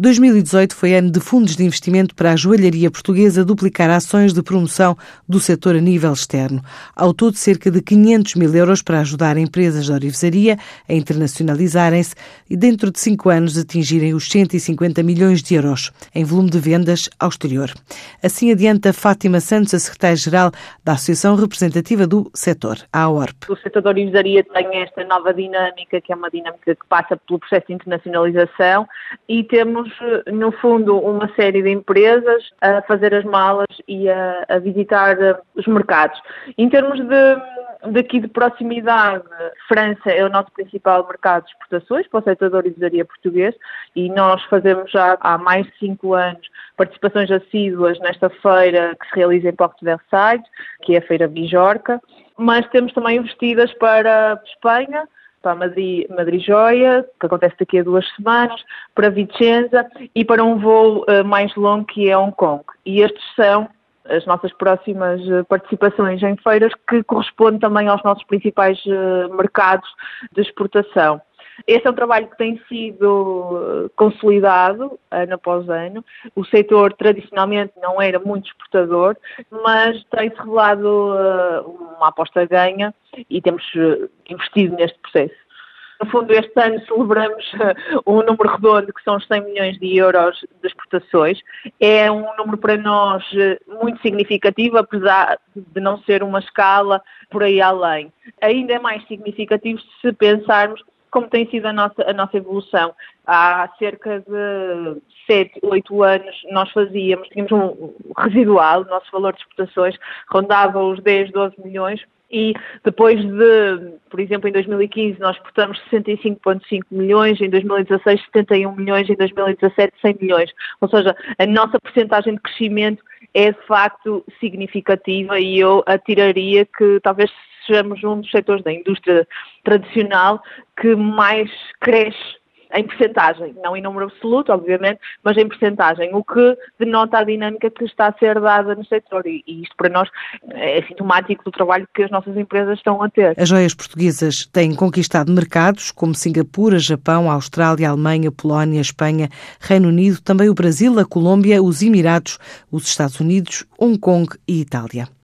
2018 foi ano de fundos de investimento para a joalharia portuguesa duplicar ações de promoção do setor a nível externo. Ao todo, cerca de 500 mil euros para ajudar empresas de orivesaria a internacionalizarem-se e, dentro de cinco anos, atingirem os 150 milhões de euros em volume de vendas ao exterior. Assim adianta Fátima Santos, a secretária-geral da Associação Representativa do Setor, a AORP. O setor da orivesaria tem esta nova dinâmica, que é uma dinâmica que passa pelo processo de internacionalização e temos no fundo, uma série de empresas a fazer as malas e a, a visitar eh, os mercados. Em termos de, daqui de proximidade, França é o nosso principal mercado de exportações para o setor da orivesaria português e nós fazemos já há mais de cinco anos participações assíduas nesta feira que se realiza em Porto de Versailles, que é a Feira Bijorca, mas temos também investidas para Espanha, para Madrid, Madrid Joia, que acontece daqui a duas semanas, para Vicenza e para um voo uh, mais longo que é Hong Kong. E estes são as nossas próximas eh, participações em feiras que correspondem também aos nossos principais uh, mercados de exportação. Este é um trabalho que tem sido consolidado ano após ano. O setor tradicionalmente não era muito exportador, mas tem-se revelado uma aposta ganha e temos eh, investido neste processo. No fundo, este ano celebramos eh, um número redondo, que são os 100 milhões de euros de exportações. É um número para nós eh, muito significativo, apesar de não ser uma escala por aí além. Ainda é mais significativo se pensarmos como tem sido a nossa, a nossa evolução. Há cerca de 7, 8 anos nós fazíamos, tínhamos um residual, o nosso valor de exportações rondava os 10, 12 milhões, e depois de, por exemplo, em 2015 nós exportamos 65,5 milhões, em 2016 71 milhões, em 2017 100 milhões. Ou seja, a nossa porcentagem de crescimento é de facto significativa e eu atiraria que talvez sejamos um dos setores da indústria tradicional que mais cresce em percentagem, não em número absoluto, obviamente, mas em percentagem, o que denota a dinâmica que está a ser dada no setor e, e isto para nós é sintomático do trabalho que as nossas empresas estão a ter. As joias portuguesas têm conquistado mercados como Singapura, Japão, Austrália, Alemanha, Polónia, Espanha, Reino Unido, também o Brasil, a Colômbia, os Emirados, os Estados Unidos, Hong Kong e Itália.